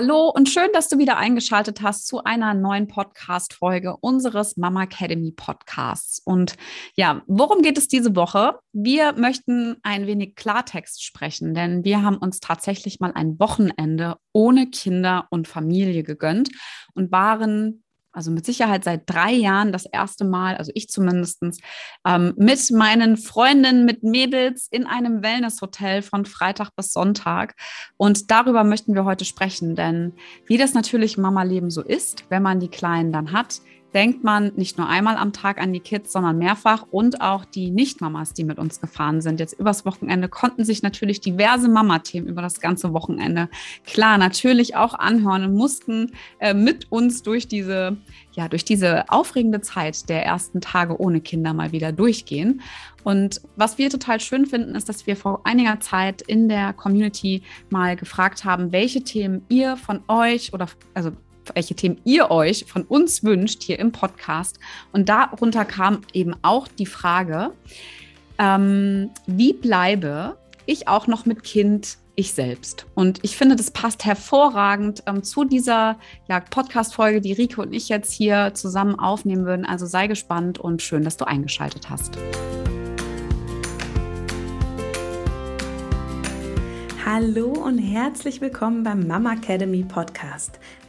Hallo und schön, dass du wieder eingeschaltet hast zu einer neuen Podcast-Folge unseres Mama Academy Podcasts. Und ja, worum geht es diese Woche? Wir möchten ein wenig Klartext sprechen, denn wir haben uns tatsächlich mal ein Wochenende ohne Kinder und Familie gegönnt und waren also mit Sicherheit seit drei Jahren das erste Mal, also ich zumindest, ähm, mit meinen Freundinnen, mit Mädels in einem Wellnesshotel von Freitag bis Sonntag. Und darüber möchten wir heute sprechen, denn wie das natürlich im Mama-Leben so ist, wenn man die Kleinen dann hat, denkt man nicht nur einmal am Tag an die Kids, sondern mehrfach und auch die Nicht-Mamas, die mit uns gefahren sind. Jetzt übers Wochenende konnten sich natürlich diverse Mama-Themen über das ganze Wochenende klar natürlich auch anhören und mussten äh, mit uns durch diese, ja, durch diese aufregende Zeit der ersten Tage ohne Kinder mal wieder durchgehen. Und was wir total schön finden, ist, dass wir vor einiger Zeit in der Community mal gefragt haben, welche Themen ihr von euch oder also welche Themen ihr euch von uns wünscht hier im Podcast. Und darunter kam eben auch die Frage, ähm, wie bleibe ich auch noch mit Kind ich selbst. Und ich finde, das passt hervorragend ähm, zu dieser ja, Podcast-Folge, die Rike und ich jetzt hier zusammen aufnehmen würden. Also sei gespannt und schön, dass du eingeschaltet hast. Hallo und herzlich willkommen beim Mama Academy Podcast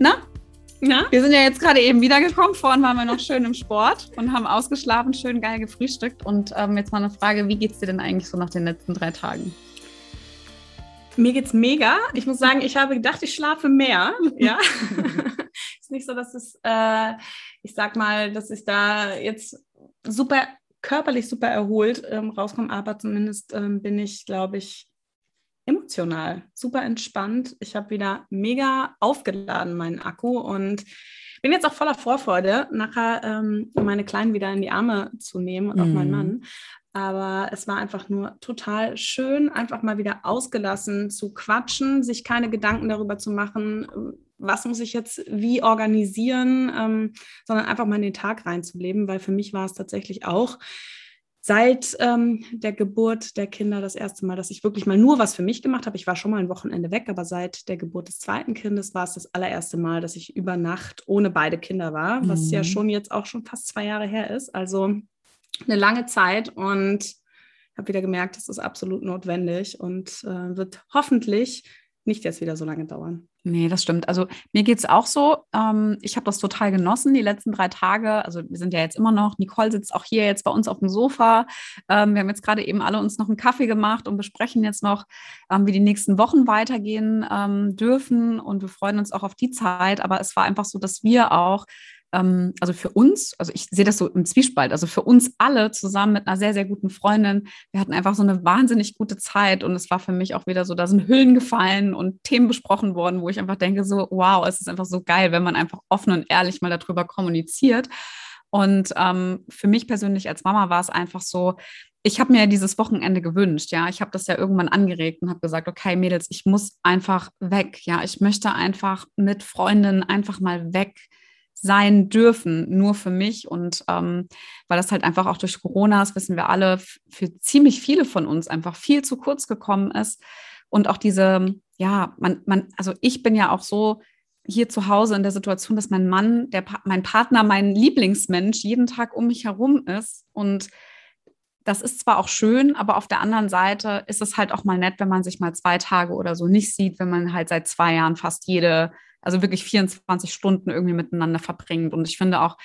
Na? Na? Wir sind ja jetzt gerade eben wiedergekommen. Vorhin waren wir noch schön im Sport und haben ausgeschlafen, schön geil gefrühstückt. Und ähm, jetzt mal eine Frage: Wie geht's dir denn eigentlich so nach den letzten drei Tagen? Mir geht's mega. Ich muss sagen, ich habe gedacht, ich schlafe mehr. Ja. ist nicht so, dass es, äh, ich sag mal, dass ich da jetzt super körperlich super erholt ähm, rauskomme, aber zumindest ähm, bin ich, glaube ich, emotional, super entspannt. Ich habe wieder mega aufgeladen meinen Akku und bin jetzt auch voller Vorfreude, nachher ähm, meine Kleinen wieder in die Arme zu nehmen und mhm. auch meinen mhm. Mann. Aber es war einfach nur total schön, einfach mal wieder ausgelassen zu quatschen, sich keine Gedanken darüber zu machen, was muss ich jetzt wie organisieren, ähm, sondern einfach mal in den Tag reinzuleben, weil für mich war es tatsächlich auch seit ähm, der Geburt der Kinder das erste Mal, dass ich wirklich mal nur was für mich gemacht habe. Ich war schon mal ein Wochenende weg, aber seit der Geburt des zweiten Kindes war es das allererste Mal, dass ich über Nacht ohne beide Kinder war, was mhm. ja schon jetzt auch schon fast zwei Jahre her ist. Also eine lange Zeit und habe wieder gemerkt, das ist absolut notwendig und äh, wird hoffentlich nicht jetzt wieder so lange dauern. Nee, das stimmt. Also mir geht es auch so. Ähm, ich habe das total genossen, die letzten drei Tage. Also wir sind ja jetzt immer noch, Nicole sitzt auch hier jetzt bei uns auf dem Sofa. Ähm, wir haben jetzt gerade eben alle uns noch einen Kaffee gemacht und besprechen jetzt noch, ähm, wie die nächsten Wochen weitergehen ähm, dürfen. Und wir freuen uns auch auf die Zeit. Aber es war einfach so, dass wir auch ähm, also für uns, also ich sehe das so im Zwiespalt, also für uns alle zusammen mit einer sehr, sehr guten Freundin, wir hatten einfach so eine wahnsinnig gute Zeit und es war für mich auch wieder so, da sind Hüllen gefallen und Themen besprochen worden, wo ich einfach denke, so, wow, es ist einfach so geil, wenn man einfach offen und ehrlich mal darüber kommuniziert. Und ähm, für mich persönlich als Mama war es einfach so, ich habe mir dieses Wochenende gewünscht, ja. Ich habe das ja irgendwann angeregt und habe gesagt, okay, Mädels, ich muss einfach weg, ja. Ich möchte einfach mit Freundinnen einfach mal weg sein dürfen, nur für mich. Und ähm, weil das halt einfach auch durch Corona, das wissen wir alle, für ziemlich viele von uns einfach viel zu kurz gekommen ist. Und auch diese, ja, man, man, also ich bin ja auch so hier zu Hause in der Situation, dass mein Mann, der, mein Partner, mein Lieblingsmensch jeden Tag um mich herum ist. Und das ist zwar auch schön, aber auf der anderen Seite ist es halt auch mal nett, wenn man sich mal zwei Tage oder so nicht sieht, wenn man halt seit zwei Jahren fast jede also wirklich 24 Stunden irgendwie miteinander verbringt. Und ich finde auch,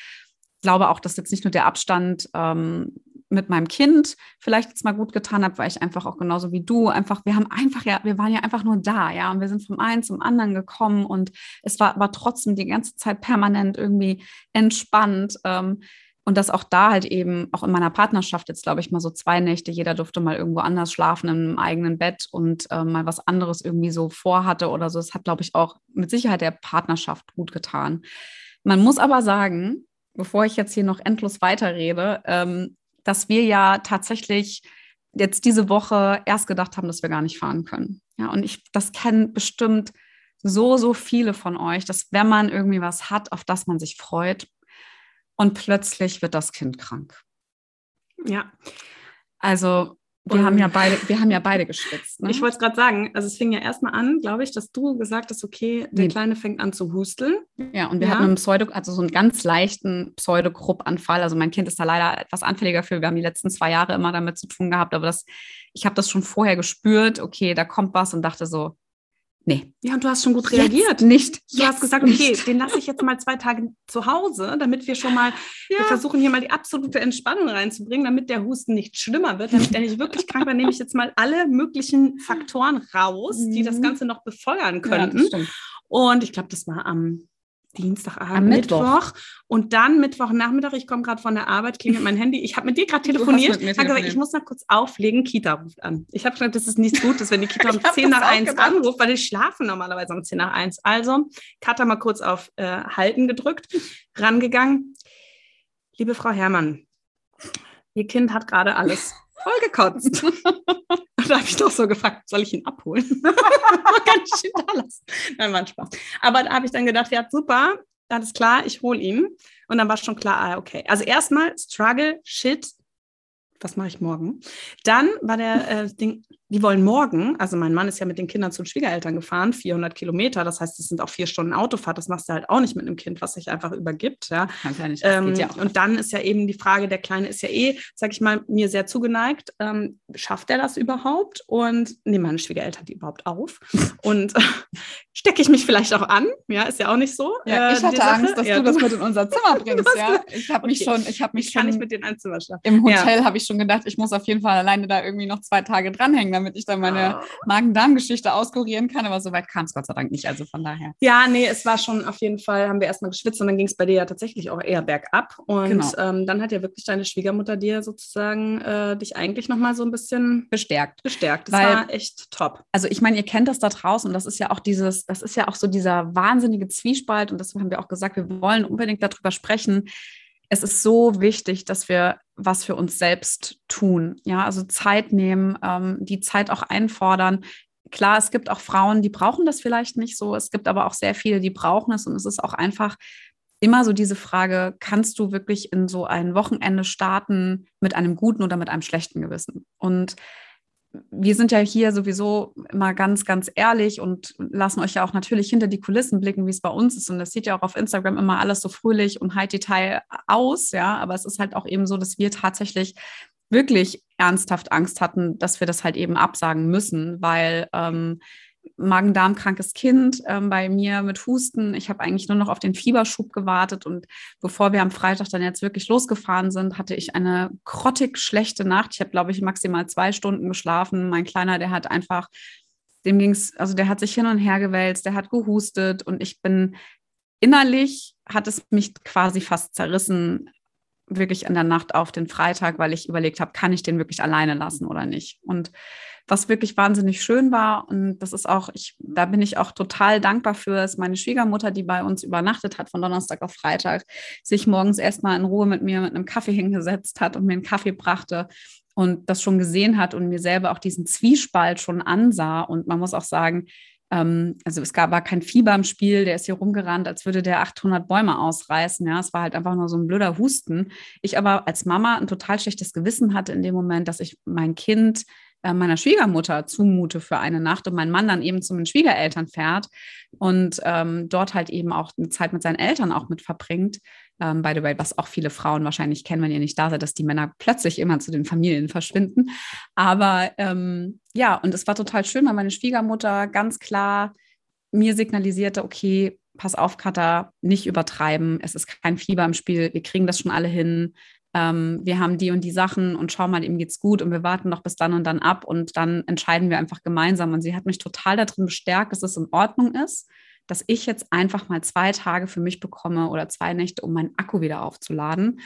glaube auch, dass jetzt nicht nur der Abstand ähm, mit meinem Kind vielleicht jetzt mal gut getan hat, weil ich einfach auch genauso wie du einfach, wir haben einfach ja, wir waren ja einfach nur da, ja, und wir sind vom einen zum anderen gekommen und es war aber trotzdem die ganze Zeit permanent irgendwie entspannt. Ähm, Und dass auch da halt eben, auch in meiner Partnerschaft jetzt, glaube ich, mal so zwei Nächte, jeder durfte mal irgendwo anders schlafen, einem eigenen Bett und äh, mal was anderes irgendwie so vorhatte oder so. Das hat, glaube ich, auch mit Sicherheit der Partnerschaft gut getan. Man muss aber sagen, bevor ich jetzt hier noch endlos weiterrede, ähm, dass wir ja tatsächlich jetzt diese Woche erst gedacht haben, dass wir gar nicht fahren können. Ja, und ich, das kennen bestimmt so, so viele von euch, dass wenn man irgendwie was hat, auf das man sich freut, und plötzlich wird das Kind krank. Ja. Also wir haben ja beide, wir haben ja beide geschwitzt. Ne? Ich wollte es gerade sagen, also es fing ja erstmal an, glaube ich, dass du gesagt hast, okay, der nee. Kleine fängt an zu husteln. Ja, und wir ja. hatten einen Pseudo, also so einen ganz leichten Pseudogruppanfall. Also mein Kind ist da leider etwas anfälliger für. Wir haben die letzten zwei Jahre immer damit zu tun gehabt, aber das, ich habe das schon vorher gespürt, okay, da kommt was und dachte so, Nee. Ja, und du hast schon gut reagiert. Jetzt nicht. Du jetzt hast gesagt, okay, nicht. den lasse ich jetzt mal zwei Tage zu Hause, damit wir schon mal, ja. wir versuchen hier mal die absolute Entspannung reinzubringen, damit der Husten nicht schlimmer wird, damit er nicht wirklich krank wird, nehme ich jetzt mal alle möglichen Faktoren raus, die das mhm. Ganze noch befeuern könnten. Ja, und ich glaube, das war am Dienstagabend, Mittwoch. Mittwoch. und dann Mittwochnachmittag. Ich komme gerade von der Arbeit, klingelt mein Handy. Ich habe mit dir gerade telefoniert. telefoniert. ich muss noch kurz auflegen. Kita ruft an. Ich habe gesagt, das ist nichts Gutes, wenn die Kita um 10 nach 1 gedacht. anruft, weil ich schlafe normalerweise um 10 nach 1. Also, Katha mal kurz auf äh, Halten gedrückt, rangegangen. Liebe Frau Herrmann, Ihr Kind hat gerade alles vollgekotzt. da habe ich doch so gefragt, soll ich ihn abholen? Kann ich ihn da lassen? Nein, war ein Spaß. Aber da habe ich dann gedacht, ja, super, alles klar, ich hole ihn. Und dann war schon klar, ah, okay. Also erstmal Struggle, Shit, was mache ich morgen? Dann war der äh, Ding, die wollen morgen, also mein Mann ist ja mit den Kindern zu den Schwiegereltern gefahren, 400 Kilometer, das heißt, es sind auch vier Stunden Autofahrt, das machst du halt auch nicht mit einem Kind, was sich einfach übergibt. Ja. ja nicht, ähm, ja und dann ist ja eben die Frage, der Kleine ist ja eh, sag ich mal, mir sehr zugeneigt, ähm, schafft er das überhaupt? Und nehmen meine Schwiegereltern die überhaupt auf? und äh, stecke ich mich vielleicht auch an? Ja, ist ja auch nicht so. Ja, ich äh, hatte Angst, dass ja, du das mit in unser Zimmer bringst. ja. Ich habe okay. mich schon, ich habe mich ich schon, kann nicht mit den ein Zimmer schlafen. Im Hotel habe ich schon gedacht, ich muss auf jeden Fall alleine da irgendwie noch zwei Tage dranhängen, damit ich dann meine oh. Magen-Darm-Geschichte auskurieren kann. Aber so weit kam es Gott sei Dank nicht. Also von daher. Ja, nee, es war schon auf jeden Fall, haben wir erstmal geschwitzt und dann ging es bei dir ja tatsächlich auch eher bergab. Und genau. ähm, dann hat ja wirklich deine Schwiegermutter dir sozusagen äh, dich eigentlich nochmal so ein bisschen bestärkt. Bestärkt. Das Weil, war echt top. Also ich meine, ihr kennt das da draußen und das ist ja auch dieses, das ist ja auch so dieser wahnsinnige Zwiespalt und das haben wir auch gesagt, wir wollen unbedingt darüber sprechen es ist so wichtig, dass wir was für uns selbst tun. Ja, also Zeit nehmen, ähm, die Zeit auch einfordern. Klar, es gibt auch Frauen, die brauchen das vielleicht nicht so. Es gibt aber auch sehr viele, die brauchen es. Und es ist auch einfach immer so diese Frage, kannst du wirklich in so ein Wochenende starten mit einem guten oder mit einem schlechten Gewissen? Und wir sind ja hier sowieso immer ganz, ganz ehrlich und lassen euch ja auch natürlich hinter die Kulissen blicken, wie es bei uns ist. Und das sieht ja auch auf Instagram immer alles so fröhlich und high detail aus, ja. Aber es ist halt auch eben so, dass wir tatsächlich wirklich ernsthaft Angst hatten, dass wir das halt eben absagen müssen, weil ähm, Magen-Darm-krankes Kind ähm, bei mir mit Husten. Ich habe eigentlich nur noch auf den Fieberschub gewartet und bevor wir am Freitag dann jetzt wirklich losgefahren sind, hatte ich eine grottig schlechte Nacht. Ich habe, glaube ich, maximal zwei Stunden geschlafen. Mein Kleiner, der hat einfach, dem ging es, also der hat sich hin und her gewälzt, der hat gehustet und ich bin innerlich, hat es mich quasi fast zerrissen, wirklich in der Nacht auf den Freitag, weil ich überlegt habe, kann ich den wirklich alleine lassen oder nicht? Und was wirklich wahnsinnig schön war. Und das ist auch, ich, da bin ich auch total dankbar für, ist meine Schwiegermutter, die bei uns übernachtet hat von Donnerstag auf Freitag, sich morgens erstmal in Ruhe mit mir mit einem Kaffee hingesetzt hat und mir einen Kaffee brachte und das schon gesehen hat und mir selber auch diesen Zwiespalt schon ansah. Und man muss auch sagen, ähm, also es gab, war kein Fieber im Spiel, der ist hier rumgerannt, als würde der 800 Bäume ausreißen. Ja, es war halt einfach nur so ein blöder Husten. Ich aber als Mama ein total schlechtes Gewissen hatte in dem Moment, dass ich mein Kind meiner Schwiegermutter zumute für eine Nacht und mein Mann dann eben zu meinen Schwiegereltern fährt und ähm, dort halt eben auch eine Zeit mit seinen Eltern auch mit verbringt. Ähm, by the way, was auch viele Frauen wahrscheinlich kennen, wenn ihr nicht da seid, dass die Männer plötzlich immer zu den Familien verschwinden. Aber ähm, ja, und es war total schön, weil meine Schwiegermutter ganz klar mir signalisierte, okay, pass auf, Katha, nicht übertreiben. Es ist kein Fieber im Spiel. Wir kriegen das schon alle hin ähm, wir haben die und die Sachen und schau mal, ihm geht's gut und wir warten noch bis dann und dann ab und dann entscheiden wir einfach gemeinsam. Und sie hat mich total darin bestärkt, dass es in Ordnung ist, dass ich jetzt einfach mal zwei Tage für mich bekomme oder zwei Nächte, um meinen Akku wieder aufzuladen.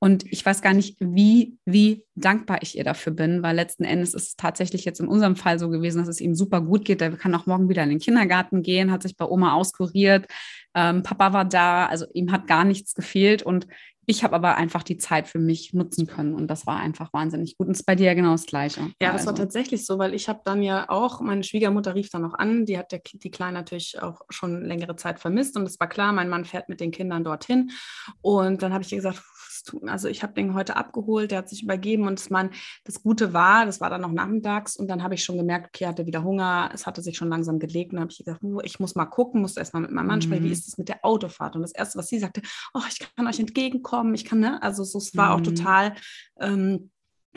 Und ich weiß gar nicht, wie, wie dankbar ich ihr dafür bin, weil letzten Endes ist es tatsächlich jetzt in unserem Fall so gewesen, dass es ihm super gut geht. Er kann auch morgen wieder in den Kindergarten gehen, hat sich bei Oma auskuriert. Ähm, Papa war da, also ihm hat gar nichts gefehlt. Und ich habe aber einfach die Zeit für mich nutzen können und das war einfach wahnsinnig gut. Und es ist bei dir ja genau das Gleiche. Ja, das also. war tatsächlich so, weil ich habe dann ja auch, meine Schwiegermutter rief dann noch an, die hat der, die Kleine natürlich auch schon längere Zeit vermisst und es war klar, mein Mann fährt mit den Kindern dorthin. Und dann habe ich ihr gesagt, also ich habe den heute abgeholt, der hat sich übergeben und das, man, das Gute war, das war dann noch nachmittags und dann habe ich schon gemerkt, okay, er hatte wieder Hunger, es hatte sich schon langsam gelegt und habe ich gesagt, ich muss mal gucken, musste erstmal mit meinem Mann sprechen, wie mhm. ist es mit der Autofahrt? Und das Erste, was sie sagte, oh, ich kann euch entgegenkommen, ich kann, ne, also so, es war mhm. auch total ähm,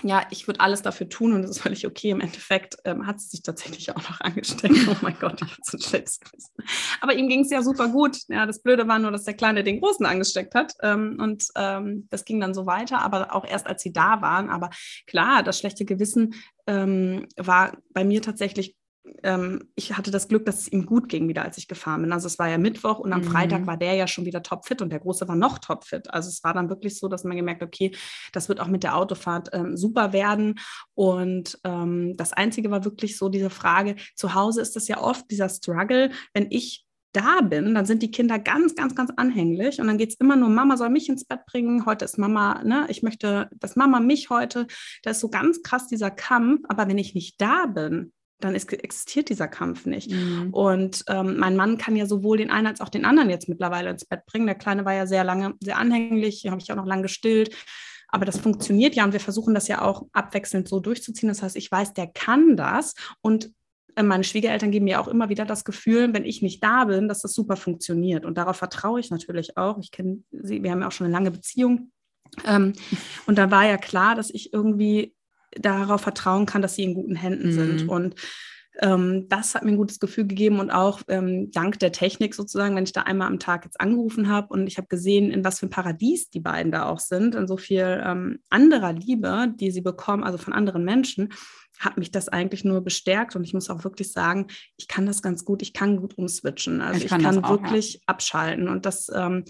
ja, ich würde alles dafür tun und das ist völlig okay. Im Endeffekt ähm, hat sie sich tatsächlich auch noch angesteckt. Oh mein Gott, ich habe so ein schlechtes Gewissen. Aber ihm ging es ja super gut. Ja, das Blöde war nur, dass der Kleine den Großen angesteckt hat. Ähm, und ähm, das ging dann so weiter, aber auch erst als sie da waren. Aber klar, das schlechte Gewissen ähm, war bei mir tatsächlich ähm, ich hatte das Glück, dass es ihm gut ging wieder, als ich gefahren bin. Also es war ja Mittwoch und am mhm. Freitag war der ja schon wieder topfit und der Große war noch topfit. Also es war dann wirklich so, dass man gemerkt, okay, das wird auch mit der Autofahrt ähm, super werden. Und ähm, das Einzige war wirklich so diese Frage, zu Hause ist das ja oft dieser Struggle, wenn ich da bin, dann sind die Kinder ganz, ganz, ganz anhänglich und dann geht es immer nur, Mama soll mich ins Bett bringen, heute ist Mama, ne, ich möchte, dass Mama mich heute, da ist so ganz krass dieser Kampf, aber wenn ich nicht da bin, dann ist, existiert dieser Kampf nicht. Mhm. Und ähm, mein Mann kann ja sowohl den einen als auch den anderen jetzt mittlerweile ins Bett bringen. Der Kleine war ja sehr lange, sehr anhänglich, habe ich auch noch lange gestillt. Aber das funktioniert ja und wir versuchen das ja auch abwechselnd so durchzuziehen. Das heißt, ich weiß, der kann das und äh, meine Schwiegereltern geben mir auch immer wieder das Gefühl, wenn ich nicht da bin, dass das super funktioniert. Und darauf vertraue ich natürlich auch. Ich kenne sie, wir haben ja auch schon eine lange Beziehung. Ähm, und da war ja klar, dass ich irgendwie darauf vertrauen kann, dass sie in guten Händen mhm. sind. Und ähm, das hat mir ein gutes Gefühl gegeben und auch ähm, dank der Technik sozusagen, wenn ich da einmal am Tag jetzt angerufen habe und ich habe gesehen, in was für ein Paradies die beiden da auch sind, in so viel ähm, anderer Liebe, die sie bekommen, also von anderen Menschen, hat mich das eigentlich nur bestärkt und ich muss auch wirklich sagen, ich kann das ganz gut, ich kann gut umswitchen. Also ich, ich kann, kann auch, wirklich ja. abschalten und das ähm,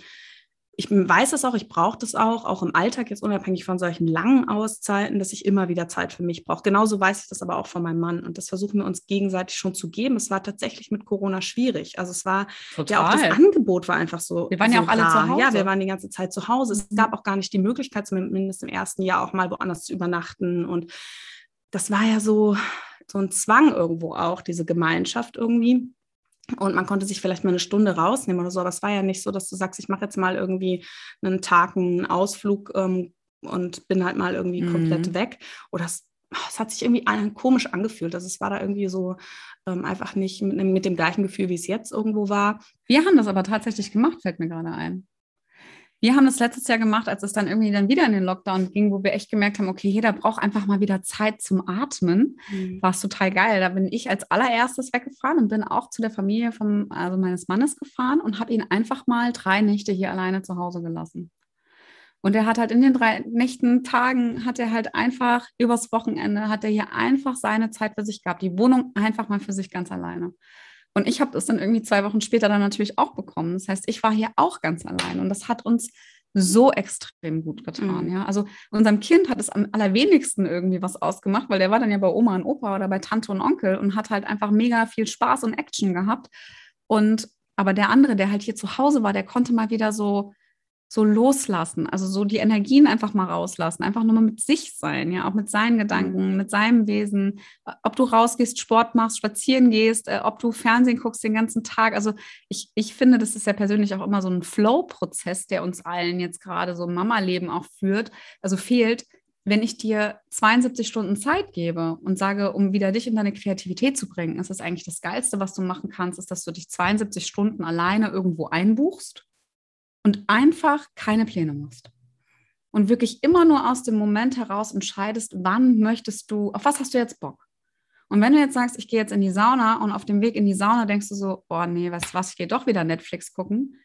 ich weiß es auch, ich brauche das auch, auch im Alltag jetzt unabhängig von solchen langen Auszeiten, dass ich immer wieder Zeit für mich brauche. Genauso weiß ich das aber auch von meinem Mann und das versuchen wir uns gegenseitig schon zu geben. Es war tatsächlich mit Corona schwierig. Also es war Total. ja auch das Angebot war einfach so. Wir waren so ja auch alle rar. zu Hause. Ja, wir waren die ganze Zeit zu Hause. Es mhm. gab auch gar nicht die Möglichkeit, zumindest im ersten Jahr auch mal woanders zu übernachten und das war ja so so ein Zwang irgendwo auch, diese Gemeinschaft irgendwie. Und man konnte sich vielleicht mal eine Stunde rausnehmen oder so, aber es war ja nicht so, dass du sagst, ich mache jetzt mal irgendwie einen Tag einen Ausflug ähm, und bin halt mal irgendwie mhm. komplett weg. Oder es, es, hat sich irgendwie komisch angefühlt. Also es war da irgendwie so ähm, einfach nicht mit, mit dem gleichen Gefühl, wie es jetzt irgendwo war. Wir haben das aber tatsächlich gemacht, fällt mir gerade ein. Wir haben das letztes Jahr gemacht, als es dann irgendwie dann wieder in den Lockdown ging, wo wir echt gemerkt haben, okay, jeder braucht einfach mal wieder Zeit zum Atmen. Mhm. War es total geil. Da bin ich als allererstes weggefahren und bin auch zu der Familie vom, also meines Mannes gefahren und habe ihn einfach mal drei Nächte hier alleine zu Hause gelassen. Und er hat halt in den drei Nächten, Tagen, hat er halt einfach übers Wochenende, hat er hier einfach seine Zeit für sich gehabt, die Wohnung einfach mal für sich ganz alleine. Und ich habe das dann irgendwie zwei Wochen später dann natürlich auch bekommen. Das heißt, ich war hier auch ganz allein und das hat uns so extrem gut getan. Mhm. Ja, also unserem Kind hat es am allerwenigsten irgendwie was ausgemacht, weil der war dann ja bei Oma und Opa oder bei Tante und Onkel und hat halt einfach mega viel Spaß und Action gehabt. Und aber der andere, der halt hier zu Hause war, der konnte mal wieder so so loslassen, also so die Energien einfach mal rauslassen, einfach nur mal mit sich sein, ja, auch mit seinen Gedanken, mhm. mit seinem Wesen, ob du rausgehst, Sport machst, spazieren gehst, äh, ob du Fernsehen guckst den ganzen Tag. Also ich, ich finde, das ist ja persönlich auch immer so ein Flow-Prozess, der uns allen jetzt gerade so Mama-Leben auch führt, also fehlt, wenn ich dir 72 Stunden Zeit gebe und sage, um wieder dich in deine Kreativität zu bringen, ist das eigentlich das Geilste, was du machen kannst, ist, dass du dich 72 Stunden alleine irgendwo einbuchst und einfach keine Pläne machst. Und wirklich immer nur aus dem Moment heraus entscheidest, wann möchtest du, auf was hast du jetzt Bock? Und wenn du jetzt sagst, ich gehe jetzt in die Sauna und auf dem Weg in die Sauna denkst du so, oh nee, weißt du was, ich gehe doch wieder Netflix gucken,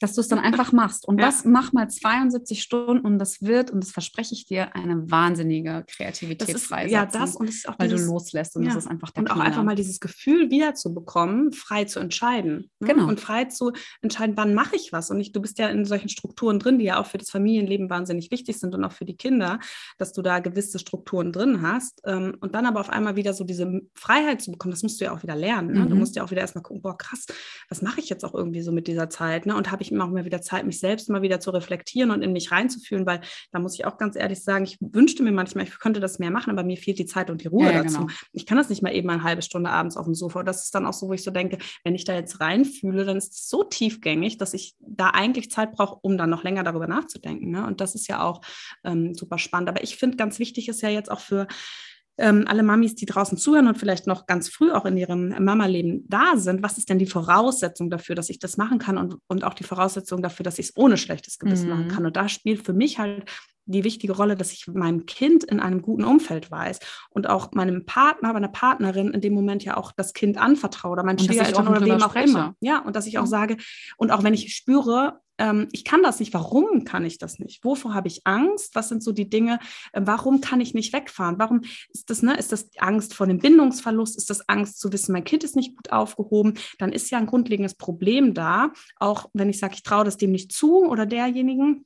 dass du es dann einfach machst. Und ja. das mach mal 72 Stunden und das wird, und das verspreche ich dir, eine wahnsinnige Kreativität das freisetzen. Ja, das und es ist auch weil dieses, du loslässt und ja. das ist einfach der Und auch Killer. einfach mal dieses Gefühl wiederzubekommen, frei zu entscheiden. Ne? Genau. Und frei zu entscheiden, wann mache ich was. Und ich, du bist ja in solchen Strukturen drin, die ja auch für das Familienleben wahnsinnig wichtig sind und auch für die Kinder, dass du da gewisse Strukturen drin hast. Ähm, und dann aber auf einmal wieder so diese Freiheit zu bekommen, das musst du ja auch wieder lernen. Ne? Mhm. Du musst ja auch wieder erstmal gucken, boah, krass, was mache ich jetzt auch irgendwie so mit dieser Zeit? Ne? Und habe ich immer auch mal wieder Zeit, mich selbst mal wieder zu reflektieren und in mich reinzufühlen, weil da muss ich auch ganz ehrlich sagen, ich wünschte mir manchmal, ich könnte das mehr machen, aber mir fehlt die Zeit und die Ruhe ja, ja, dazu. Genau. Ich kann das nicht mal eben eine halbe Stunde abends auf dem Sofa. Und das ist dann auch so, wo ich so denke, wenn ich da jetzt reinfühle, dann ist es so tiefgängig, dass ich da eigentlich Zeit brauche, um dann noch länger darüber nachzudenken. Ne? Und das ist ja auch ähm, super spannend. Aber ich finde, ganz wichtig ist ja jetzt auch für ähm, alle Mamis, die draußen zuhören und vielleicht noch ganz früh auch in ihrem Mama-Leben da sind, was ist denn die Voraussetzung dafür, dass ich das machen kann und, und auch die Voraussetzung dafür, dass ich es ohne schlechtes Gewissen mhm. machen kann. Und da spielt für mich halt die wichtige Rolle, dass ich meinem Kind in einem guten Umfeld weiß und auch meinem Partner, meiner Partnerin in dem Moment ja auch das Kind anvertraue oder mein Schwiegereltern oder wem auch immer. Ja, und dass ich auch mhm. sage, und auch wenn ich spüre, ähm, ich kann das nicht. Warum kann ich das nicht? Wovor habe ich Angst? Was sind so die Dinge? Äh, warum kann ich nicht wegfahren? Warum ist das, ne? Ist das Angst vor dem Bindungsverlust? Ist das Angst zu wissen, mein Kind ist nicht gut aufgehoben? Dann ist ja ein grundlegendes Problem da. Auch wenn ich sage, ich traue das dem nicht zu oder derjenigen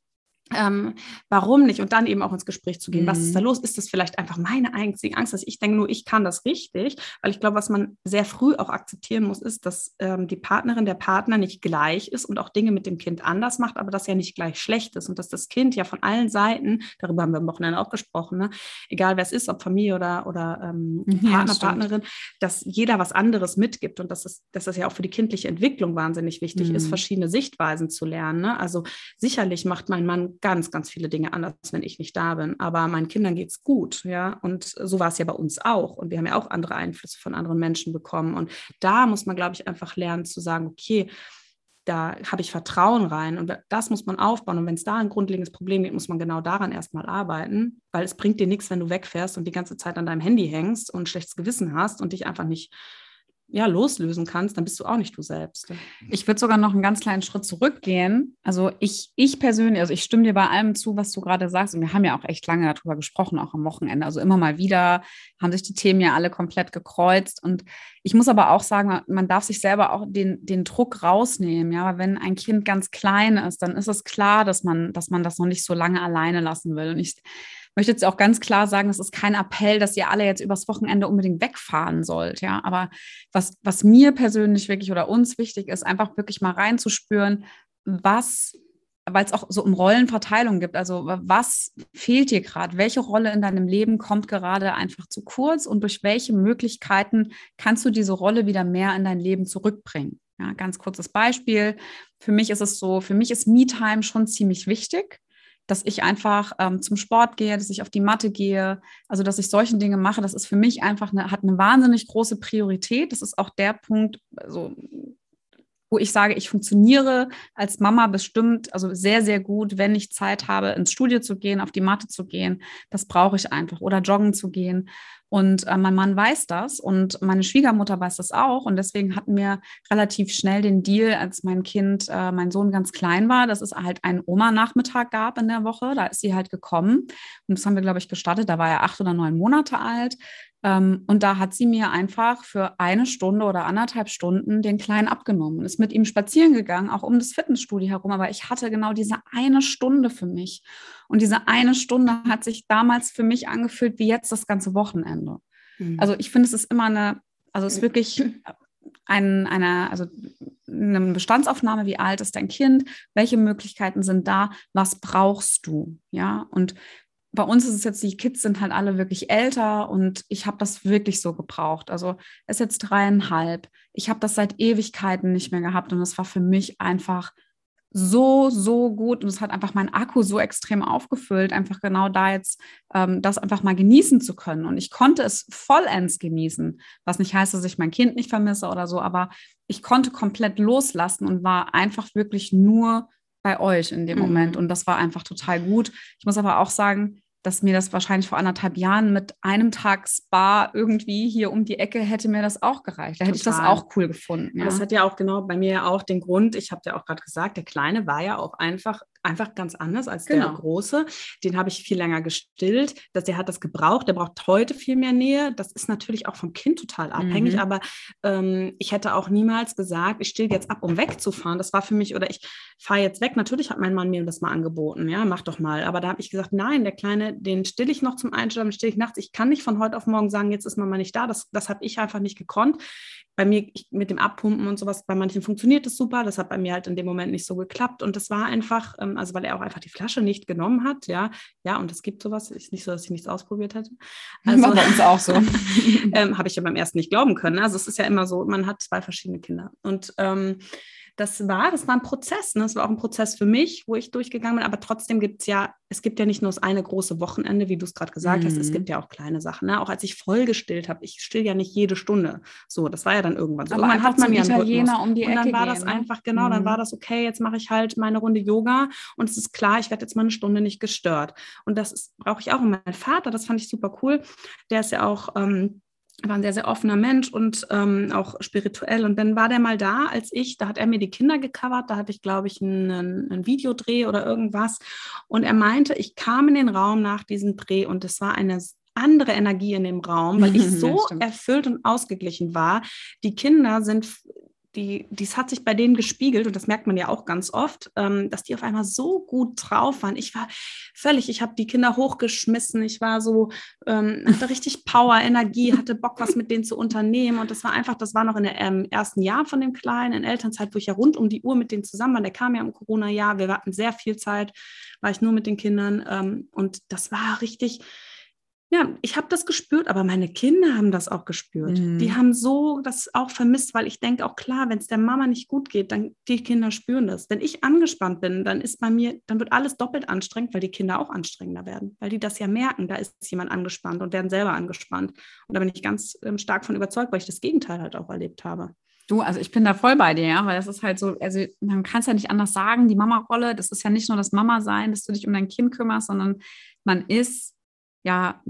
ähm, warum nicht? Und dann eben auch ins Gespräch zu gehen. Mhm. Was ist da mhm. los? Ist das vielleicht einfach meine einzige Angst, dass ich denke, nur ich kann das richtig? Weil ich glaube, was man sehr früh auch akzeptieren muss, ist, dass ähm, die Partnerin, der Partner nicht gleich ist und auch Dinge mit dem Kind anders macht, aber das ja nicht gleich schlecht ist und dass das Kind ja von allen Seiten, darüber haben wir am Wochenende auch gesprochen, ne? egal wer es ist, ob Familie oder, oder ähm, Partner, ja, Partnerin, dass jeder was anderes mitgibt und dass das, dass das ja auch für die kindliche Entwicklung wahnsinnig wichtig mhm. ist, verschiedene Sichtweisen zu lernen. Ne? Also sicherlich macht mein Mann ganz, ganz viele Dinge anders, wenn ich nicht da bin. Aber meinen Kindern geht es gut, ja. Und so war es ja bei uns auch. Und wir haben ja auch andere Einflüsse von anderen Menschen bekommen. Und da muss man, glaube ich, einfach lernen zu sagen, okay, da habe ich Vertrauen rein und das muss man aufbauen. Und wenn es da ein grundlegendes Problem gibt, muss man genau daran erstmal arbeiten, weil es bringt dir nichts, wenn du wegfährst und die ganze Zeit an deinem Handy hängst und schlechtes Gewissen hast und dich einfach nicht ja, loslösen kannst, dann bist du auch nicht du selbst. Ich würde sogar noch einen ganz kleinen Schritt zurückgehen. Also ich, ich persönlich, also ich stimme dir bei allem zu, was du gerade sagst. Und wir haben ja auch echt lange darüber gesprochen, auch am Wochenende. Also immer mal wieder haben sich die Themen ja alle komplett gekreuzt. Und ich muss aber auch sagen, man darf sich selber auch den, den Druck rausnehmen. Ja, wenn ein Kind ganz klein ist, dann ist es klar, dass man, dass man das noch nicht so lange alleine lassen will. Und ich möchte jetzt auch ganz klar sagen, es ist kein Appell, dass ihr alle jetzt übers Wochenende unbedingt wegfahren sollt. Ja, aber was, was mir persönlich wirklich oder uns wichtig ist, einfach wirklich mal reinzuspüren, was weil es auch so um Rollenverteilung gibt. Also was fehlt dir gerade? Welche Rolle in deinem Leben kommt gerade einfach zu kurz und durch welche Möglichkeiten kannst du diese Rolle wieder mehr in dein Leben zurückbringen? Ja, ganz kurzes Beispiel. Für mich ist es so, für mich ist Me-Time schon ziemlich wichtig dass ich einfach ähm, zum Sport gehe, dass ich auf die Matte gehe, also dass ich solche Dinge mache, das ist für mich einfach eine, hat eine wahnsinnig große Priorität. Das ist auch der Punkt, also, wo ich sage, ich funktioniere als Mama bestimmt, also sehr, sehr gut, wenn ich Zeit habe, ins Studio zu gehen, auf die Matte zu gehen. Das brauche ich einfach oder joggen zu gehen. Und äh, mein Mann weiß das und meine Schwiegermutter weiß das auch. Und deswegen hatten wir relativ schnell den Deal, als mein Kind, äh, mein Sohn ganz klein war, dass es halt einen Oma-Nachmittag gab in der Woche. Da ist sie halt gekommen. Und das haben wir, glaube ich, gestartet. Da war er acht oder neun Monate alt. Ähm, und da hat sie mir einfach für eine Stunde oder anderthalb Stunden den Kleinen abgenommen, ist mit ihm spazieren gegangen, auch um das Fitnessstudio herum. Aber ich hatte genau diese eine Stunde für mich. Und diese eine Stunde hat sich damals für mich angefühlt wie jetzt das ganze Wochenende. Mhm. Also ich finde, es ist immer eine, also es ist wirklich ein, eine, also eine Bestandsaufnahme, wie alt ist dein Kind, welche Möglichkeiten sind da, was brauchst du, ja, und bei uns ist es jetzt, die Kids sind halt alle wirklich älter und ich habe das wirklich so gebraucht. Also es ist jetzt dreieinhalb. Ich habe das seit Ewigkeiten nicht mehr gehabt und es war für mich einfach so, so gut und es hat einfach mein Akku so extrem aufgefüllt, einfach genau da jetzt ähm, das einfach mal genießen zu können. Und ich konnte es vollends genießen, was nicht heißt, dass ich mein Kind nicht vermisse oder so, aber ich konnte komplett loslassen und war einfach wirklich nur bei euch in dem mhm. Moment. Und das war einfach total gut. Ich muss aber auch sagen, dass mir das wahrscheinlich vor anderthalb Jahren mit einem Tag Spa irgendwie hier um die Ecke hätte mir das auch gereicht. Da hätte Total. ich das auch cool gefunden. Ja. Das hat ja auch genau bei mir auch den Grund, ich habe ja auch gerade gesagt, der Kleine war ja auch einfach einfach ganz anders als genau. der große. Den habe ich viel länger gestillt. Dass der hat das gebraucht. Der braucht heute viel mehr Nähe. Das ist natürlich auch vom Kind total abhängig. Mhm. Aber ähm, ich hätte auch niemals gesagt, ich still jetzt ab, um wegzufahren. Das war für mich oder ich fahre jetzt weg. Natürlich hat mein Mann mir das mal angeboten. Ja, mach doch mal. Aber da habe ich gesagt, nein, der Kleine, den still ich noch zum Einschlafen, still ich nachts. Ich kann nicht von heute auf morgen sagen, jetzt ist Mama nicht da. Das, das habe ich einfach nicht gekonnt bei mir ich, mit dem Abpumpen und sowas, bei manchen funktioniert es super. Das hat bei mir halt in dem Moment nicht so geklappt. Und das war einfach, ähm, also weil er auch einfach die Flasche nicht genommen hat, ja, ja, und es gibt sowas. Ist nicht so, dass ich nichts ausprobiert hätte. Also, war bei uns auch so. ähm, Habe ich ja beim ersten nicht glauben können. Also es ist ja immer so, man hat zwei verschiedene Kinder. Und ähm, das war, das war ein Prozess. Ne? Das war auch ein Prozess für mich, wo ich durchgegangen bin. Aber trotzdem gibt es ja, es gibt ja nicht nur das eine große Wochenende, wie du es gerade gesagt mhm. hast. Es mhm. gibt ja auch kleine Sachen. Ne? Auch als ich voll gestillt habe, ich still ja nicht jede Stunde. So, das war ja dann irgendwann so. Aber irgendwann hat man ja Italiener um die Und dann Ecke war das ne? einfach, genau, mhm. dann war das okay, jetzt mache ich halt meine Runde Yoga und es ist klar, ich werde jetzt mal eine Stunde nicht gestört. Und das brauche ich auch. Und mein Vater, das fand ich super cool, der ist ja auch. Ähm, war ein sehr, sehr offener Mensch und ähm, auch spirituell. Und dann war der mal da, als ich, da hat er mir die Kinder gecovert, da hatte ich, glaube ich, einen, einen Videodreh oder irgendwas. Und er meinte, ich kam in den Raum nach diesem Dreh und es war eine andere Energie in dem Raum, weil ich so ja, erfüllt und ausgeglichen war. Die Kinder sind die, dies hat sich bei denen gespiegelt und das merkt man ja auch ganz oft, ähm, dass die auf einmal so gut drauf waren. Ich war völlig, ich habe die Kinder hochgeschmissen, ich war so, ähm, hatte richtig Power, Energie, hatte Bock, was mit denen zu unternehmen und das war einfach, das war noch in der ähm, ersten Jahr von dem Kleinen, in Elternzeit, wo ich ja rund um die Uhr mit denen zusammen war. Der kam ja im Corona-Jahr, wir hatten sehr viel Zeit, war ich nur mit den Kindern ähm, und das war richtig, ja, ich habe das gespürt, aber meine Kinder haben das auch gespürt. Mhm. Die haben so das auch vermisst, weil ich denke auch klar, wenn es der Mama nicht gut geht, dann die Kinder spüren das. Wenn ich angespannt bin, dann ist bei mir, dann wird alles doppelt anstrengend, weil die Kinder auch anstrengender werden, weil die das ja merken, da ist jemand angespannt und werden selber angespannt. Und da bin ich ganz ähm, stark von überzeugt, weil ich das Gegenteil halt auch erlebt habe. Du, also ich bin da voll bei dir, ja, weil das ist halt so, also man kann es ja nicht anders sagen, die Mama-Rolle, das ist ja nicht nur das Mama-Sein, dass du dich um dein Kind kümmerst, sondern man ist ja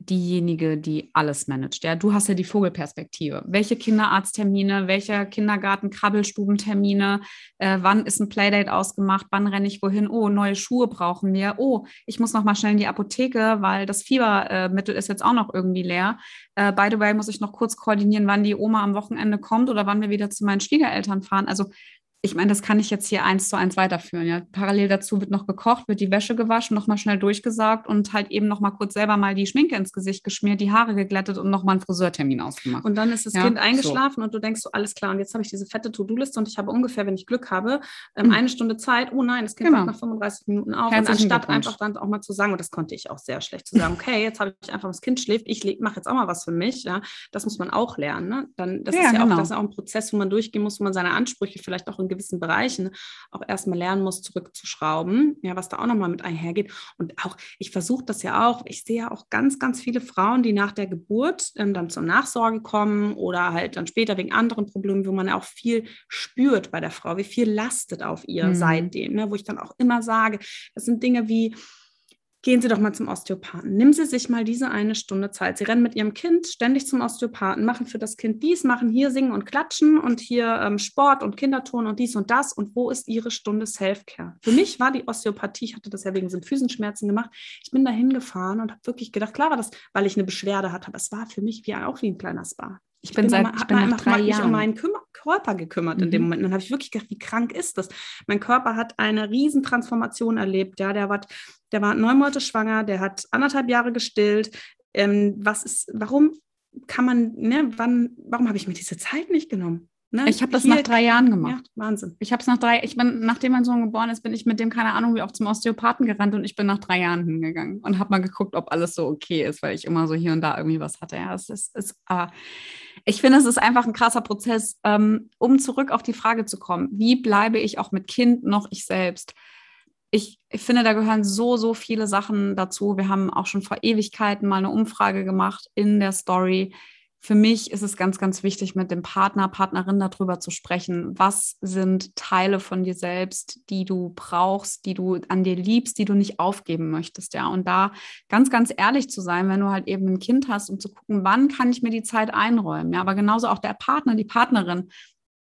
diejenige, die alles managt. Ja, du hast ja die Vogelperspektive. Welche Kinderarzttermine, welche Kindergarten-Krabbelstubentermine, äh, wann ist ein Playdate ausgemacht, wann renne ich wohin? Oh, neue Schuhe brauchen wir. Oh, ich muss noch mal schnell in die Apotheke, weil das Fiebermittel ist jetzt auch noch irgendwie leer. Äh, by the way, muss ich noch kurz koordinieren, wann die Oma am Wochenende kommt oder wann wir wieder zu meinen Schwiegereltern fahren. Also ich meine, das kann ich jetzt hier eins zu eins weiterführen. Ja. Parallel dazu wird noch gekocht, wird die Wäsche gewaschen, nochmal schnell durchgesaugt und halt eben nochmal kurz selber mal die Schminke ins Gesicht geschmiert, die Haare geglättet und nochmal einen Friseurtermin ausgemacht. Und dann ist das ja, Kind eingeschlafen so. und du denkst so, alles klar, und jetzt habe ich diese fette To-Do-Liste und ich habe ungefähr, wenn ich Glück habe, ähm, mhm. eine Stunde Zeit. Oh nein, das Kind genau. wacht nach 35 Minuten auf. und anstatt einfach dann auch mal zu sagen, und das konnte ich auch sehr schlecht, zu sagen, okay, jetzt habe ich einfach, das Kind schläft, ich mache jetzt auch mal was für mich. Ja. Das muss man auch lernen. Ne? Dann, das ja, ist ja genau. auch, das ist auch ein Prozess, wo man durchgehen muss, wo man seine Ansprüche vielleicht auch in gewissen Bereichen auch erstmal lernen muss, zurückzuschrauben, ja, was da auch nochmal mit einhergeht. Und auch, ich versuche das ja auch, ich sehe ja auch ganz, ganz viele Frauen, die nach der Geburt ähm, dann zur Nachsorge kommen oder halt dann später wegen anderen Problemen, wo man auch viel spürt bei der Frau, wie viel lastet auf ihr mhm. seitdem, ne, wo ich dann auch immer sage, das sind Dinge wie, Gehen Sie doch mal zum Osteopathen. Nehmen Sie sich mal diese eine Stunde Zeit. Sie rennen mit Ihrem Kind ständig zum Osteopathen, machen für das Kind dies, machen hier singen und klatschen und hier ähm, Sport und Kinderton und dies und das. Und wo ist Ihre Stunde Selfcare? Für mich war die Osteopathie, ich hatte das ja wegen Symphysenschmerzen gemacht. Ich bin da hingefahren und habe wirklich gedacht, klar war das, weil ich eine Beschwerde hatte, aber es war für mich wie auch wie ein kleiner Spa. Ich, ich bin, seit, ich bin nach drei Jahren. um meinen Körper gekümmert mhm. in dem mhm. Moment. Und dann habe ich wirklich gedacht, wie krank ist das? Mein Körper hat eine Riesentransformation erlebt. Ja, der war, der war neun Monate schwanger, der hat anderthalb Jahre gestillt. Ähm, was ist, warum kann man, ne, wann, warum habe ich mir diese Zeit nicht genommen? Ne? Ich habe das Hier, nach drei Jahren gemacht. Ja, Wahnsinn. Ich habe es nach drei, ich bin, nachdem mein Sohn geboren ist, bin ich mit dem, keine Ahnung, wie oft zum Osteopathen gerannt und ich bin nach drei Jahren hingegangen und habe mal geguckt, ob alles so okay ist, weil ich immer so hier und da irgendwie was hatte. Ja, es ist, ist aber ich finde, es ist einfach ein krasser Prozess, ähm, um zurück auf die Frage zu kommen. Wie bleibe ich auch mit Kind noch ich selbst? Ich, ich finde, da gehören so, so viele Sachen dazu. Wir haben auch schon vor Ewigkeiten mal eine Umfrage gemacht in der Story für mich ist es ganz, ganz wichtig, mit dem Partner, Partnerin darüber zu sprechen. Was sind Teile von dir selbst, die du brauchst, die du an dir liebst, die du nicht aufgeben möchtest, ja? Und da ganz, ganz ehrlich zu sein, wenn du halt eben ein Kind hast, um zu gucken, wann kann ich mir die Zeit einräumen, ja? Aber genauso auch der Partner, die Partnerin.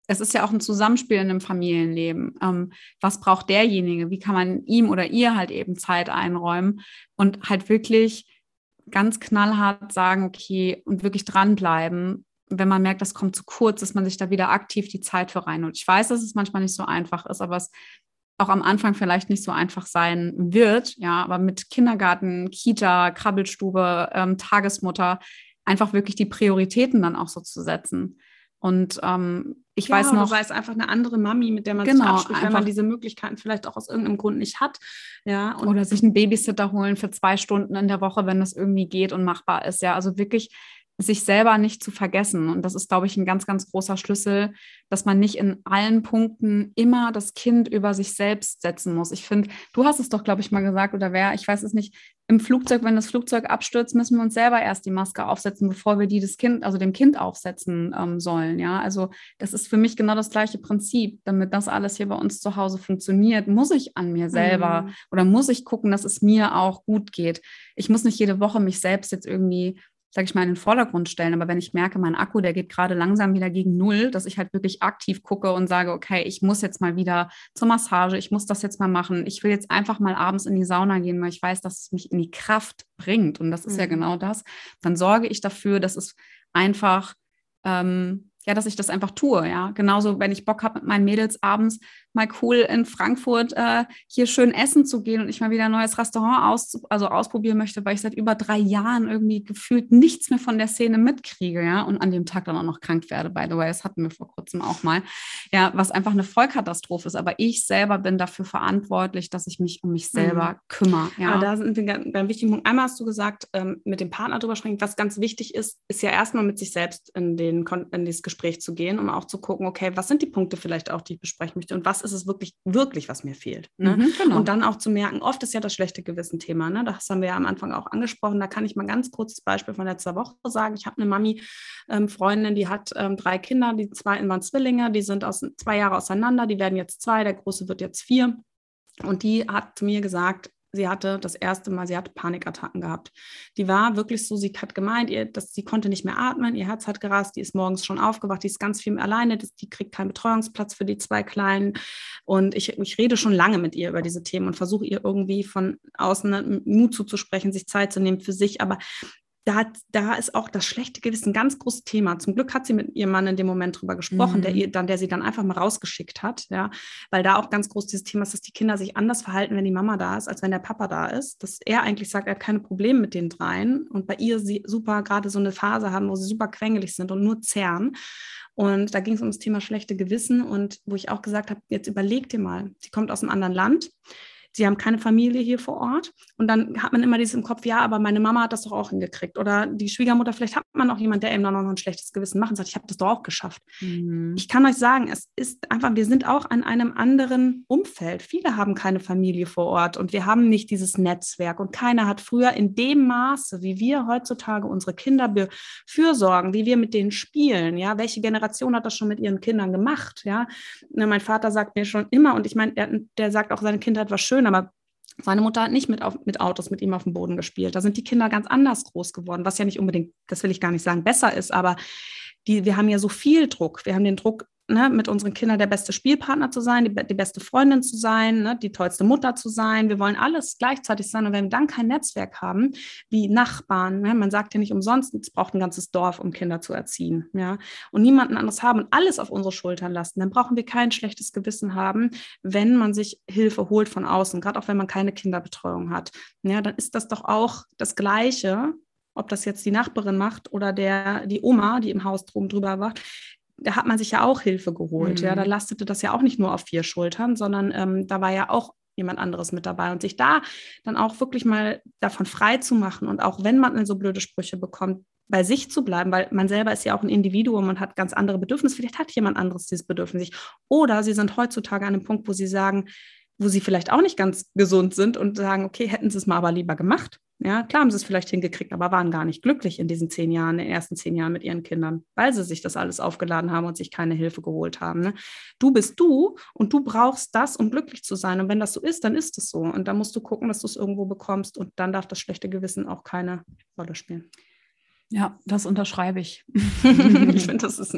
Es ist ja auch ein Zusammenspiel in einem Familienleben. Ähm, was braucht derjenige? Wie kann man ihm oder ihr halt eben Zeit einräumen und halt wirklich ganz knallhart sagen, okay, und wirklich dranbleiben, wenn man merkt, das kommt zu kurz, dass man sich da wieder aktiv die Zeit für rein. Und ich weiß, dass es manchmal nicht so einfach ist, aber es auch am Anfang vielleicht nicht so einfach sein wird, ja, aber mit Kindergarten, Kita, Krabbelstube, ähm, Tagesmutter einfach wirklich die Prioritäten dann auch so zu setzen. Und ähm, ich ja, weiß noch. Weil es einfach eine andere Mami, mit der man genau, sich abspricht, wenn man diese Möglichkeiten vielleicht auch aus irgendeinem Grund nicht hat. Ja, oder sich einen Babysitter holen für zwei Stunden in der Woche, wenn das irgendwie geht und machbar ist. Ja, also wirklich sich selber nicht zu vergessen. Und das ist, glaube ich, ein ganz, ganz großer Schlüssel, dass man nicht in allen Punkten immer das Kind über sich selbst setzen muss. Ich finde, du hast es doch, glaube ich, mal gesagt, oder wer, ich weiß es nicht, im Flugzeug, wenn das Flugzeug abstürzt, müssen wir uns selber erst die Maske aufsetzen, bevor wir die des Kind, also dem Kind aufsetzen ähm, sollen. Ja, also das ist für mich genau das gleiche Prinzip. Damit das alles hier bei uns zu Hause funktioniert, muss ich an mir selber mhm. oder muss ich gucken, dass es mir auch gut geht. Ich muss nicht jede Woche mich selbst jetzt irgendwie sage ich mal, in den Vordergrund stellen. Aber wenn ich merke, mein Akku, der geht gerade langsam wieder gegen Null, dass ich halt wirklich aktiv gucke und sage, okay, ich muss jetzt mal wieder zur Massage, ich muss das jetzt mal machen. Ich will jetzt einfach mal abends in die Sauna gehen, weil ich weiß, dass es mich in die Kraft bringt. Und das ist mhm. ja genau das. Dann sorge ich dafür, dass es einfach ähm, ja, dass ich das einfach tue, ja. Genauso, wenn ich Bock habe, mit meinen Mädels abends mal cool in Frankfurt äh, hier schön essen zu gehen und ich mal wieder ein neues Restaurant aus, also ausprobieren möchte, weil ich seit über drei Jahren irgendwie gefühlt nichts mehr von der Szene mitkriege, ja, und an dem Tag dann auch noch krank werde, by the way, das hatten wir vor kurzem auch mal, ja, was einfach eine Vollkatastrophe ist, aber ich selber bin dafür verantwortlich, dass ich mich um mich selber mhm. kümmere, ja. Aber da sind wir beim wichtigen Punkt. Einmal hast du gesagt, ähm, mit dem Partner drüber sprechen, was ganz wichtig ist, ist ja erstmal mit sich selbst in, den, in dieses Gespräch Gespräch zu gehen, um auch zu gucken, okay, was sind die Punkte vielleicht auch, die ich besprechen möchte und was ist es wirklich, wirklich, was mir fehlt. Ne? Mhm, genau. Und dann auch zu merken, oft ist ja das schlechte Gewissen-Thema. Ne? Das haben wir ja am Anfang auch angesprochen. Da kann ich mal ganz kurz das Beispiel von letzter Woche sagen. Ich habe eine Mami-Freundin, ähm, die hat ähm, drei Kinder, die zwei waren Zwillinge, die sind aus, zwei Jahre auseinander, die werden jetzt zwei, der Große wird jetzt vier. Und die hat zu mir gesagt, sie hatte das erste Mal, sie hat Panikattacken gehabt. Die war wirklich so, sie hat gemeint, ihr, dass sie konnte nicht mehr atmen, ihr Herz hat gerast, die ist morgens schon aufgewacht, die ist ganz viel alleine, die kriegt keinen Betreuungsplatz für die zwei Kleinen. Und ich, ich rede schon lange mit ihr über diese Themen und versuche ihr irgendwie von außen Mut zuzusprechen, sich Zeit zu nehmen für sich. Aber da, da ist auch das schlechte Gewissen ein ganz großes Thema. Zum Glück hat sie mit ihrem Mann in dem Moment drüber gesprochen, mhm. der ihr dann, der sie dann einfach mal rausgeschickt hat, ja, weil da auch ganz groß dieses Thema ist, dass die Kinder sich anders verhalten, wenn die Mama da ist, als wenn der Papa da ist. Dass er eigentlich sagt, er hat keine Probleme mit den dreien und bei ihr sie super gerade so eine Phase haben, wo sie super quengelig sind und nur zerren. Und da ging es um das Thema schlechte Gewissen und wo ich auch gesagt habe, jetzt überleg dir mal, sie kommt aus einem anderen Land sie haben keine Familie hier vor Ort. Und dann hat man immer dieses im Kopf, ja, aber meine Mama hat das doch auch hingekriegt. Oder die Schwiegermutter, vielleicht hat man auch jemanden, der eben noch ein schlechtes Gewissen macht und sagt, ich habe das doch auch geschafft. Mhm. Ich kann euch sagen, es ist einfach, wir sind auch an einem anderen Umfeld. Viele haben keine Familie vor Ort und wir haben nicht dieses Netzwerk. Und keiner hat früher in dem Maße, wie wir heutzutage unsere Kinder fürsorgen, wie wir mit denen spielen. Ja, welche Generation hat das schon mit ihren Kindern gemacht? Ja, ne, mein Vater sagt mir schon immer, und ich meine, der, der sagt auch, seine Kindheit war schön, aber seine Mutter hat nicht mit, auf, mit Autos mit ihm auf dem Boden gespielt. Da sind die Kinder ganz anders groß geworden, was ja nicht unbedingt, das will ich gar nicht sagen, besser ist, aber die, wir haben ja so viel Druck. Wir haben den Druck, ne, mit unseren Kindern der beste Spielpartner zu sein, die, die beste Freundin zu sein, ne, die tollste Mutter zu sein. Wir wollen alles gleichzeitig sein. Und wenn wir dann kein Netzwerk haben, wie Nachbarn, ne, man sagt ja nicht umsonst, es braucht ein ganzes Dorf, um Kinder zu erziehen, ja, und niemanden anderes haben und alles auf unsere Schultern lassen, dann brauchen wir kein schlechtes Gewissen haben, wenn man sich Hilfe holt von außen, gerade auch wenn man keine Kinderbetreuung hat. Ja, dann ist das doch auch das Gleiche, ob das jetzt die Nachbarin macht oder der, die Oma, die im Haus drum drüber wacht, da hat man sich ja auch Hilfe geholt. Mhm. Ja, da mhm. lastete das ja auch nicht nur auf vier Schultern, sondern ähm, da war ja auch jemand anderes mit dabei und sich da dann auch wirklich mal davon frei zu machen und auch wenn man so blöde Sprüche bekommt, bei sich zu bleiben, weil man selber ist ja auch ein Individuum und hat ganz andere Bedürfnisse. Vielleicht hat jemand anderes dieses Bedürfnis. Oder sie sind heutzutage an einem Punkt, wo sie sagen, wo sie vielleicht auch nicht ganz gesund sind und sagen, okay, hätten sie es mal aber lieber gemacht. Ja, klar haben sie es vielleicht hingekriegt, aber waren gar nicht glücklich in diesen zehn Jahren, in den ersten zehn Jahren mit ihren Kindern, weil sie sich das alles aufgeladen haben und sich keine Hilfe geholt haben. Ne? Du bist du und du brauchst das, um glücklich zu sein. Und wenn das so ist, dann ist es so. Und dann musst du gucken, dass du es irgendwo bekommst und dann darf das schlechte Gewissen auch keine Rolle spielen. Ja, das unterschreibe ich. ich finde, das, ist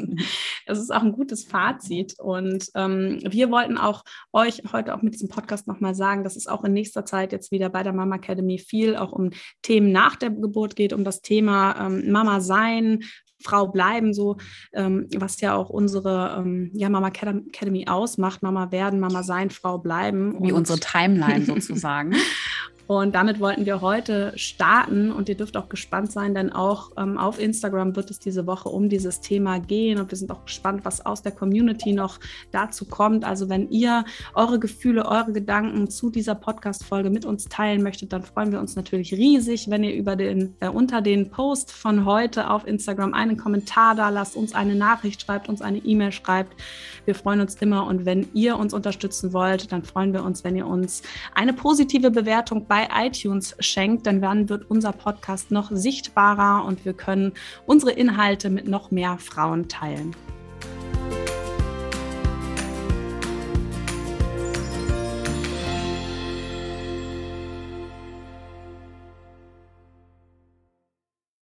das ist auch ein gutes Fazit. Und ähm, wir wollten auch euch heute auch mit diesem Podcast nochmal sagen, dass es auch in nächster Zeit jetzt wieder bei der Mama Academy viel auch um Themen nach der Geburt geht, um das Thema ähm, Mama sein, Frau bleiben, so ähm, was ja auch unsere ähm, ja, Mama Academy ausmacht, Mama werden, Mama sein, Frau bleiben. Wie unsere Timeline sozusagen. Und damit wollten wir heute starten und ihr dürft auch gespannt sein, denn auch ähm, auf Instagram wird es diese Woche um dieses Thema gehen und wir sind auch gespannt, was aus der Community noch dazu kommt. Also wenn ihr eure Gefühle, eure Gedanken zu dieser Podcast-Folge mit uns teilen möchtet, dann freuen wir uns natürlich riesig, wenn ihr über den, äh, unter den Post von heute auf Instagram einen Kommentar da lasst, uns eine Nachricht schreibt, uns eine E-Mail schreibt. Wir freuen uns immer und wenn ihr uns unterstützen wollt, dann freuen wir uns, wenn ihr uns eine positive Bewertung bei bei iTunes schenkt, denn dann wird unser Podcast noch sichtbarer und wir können unsere Inhalte mit noch mehr Frauen teilen.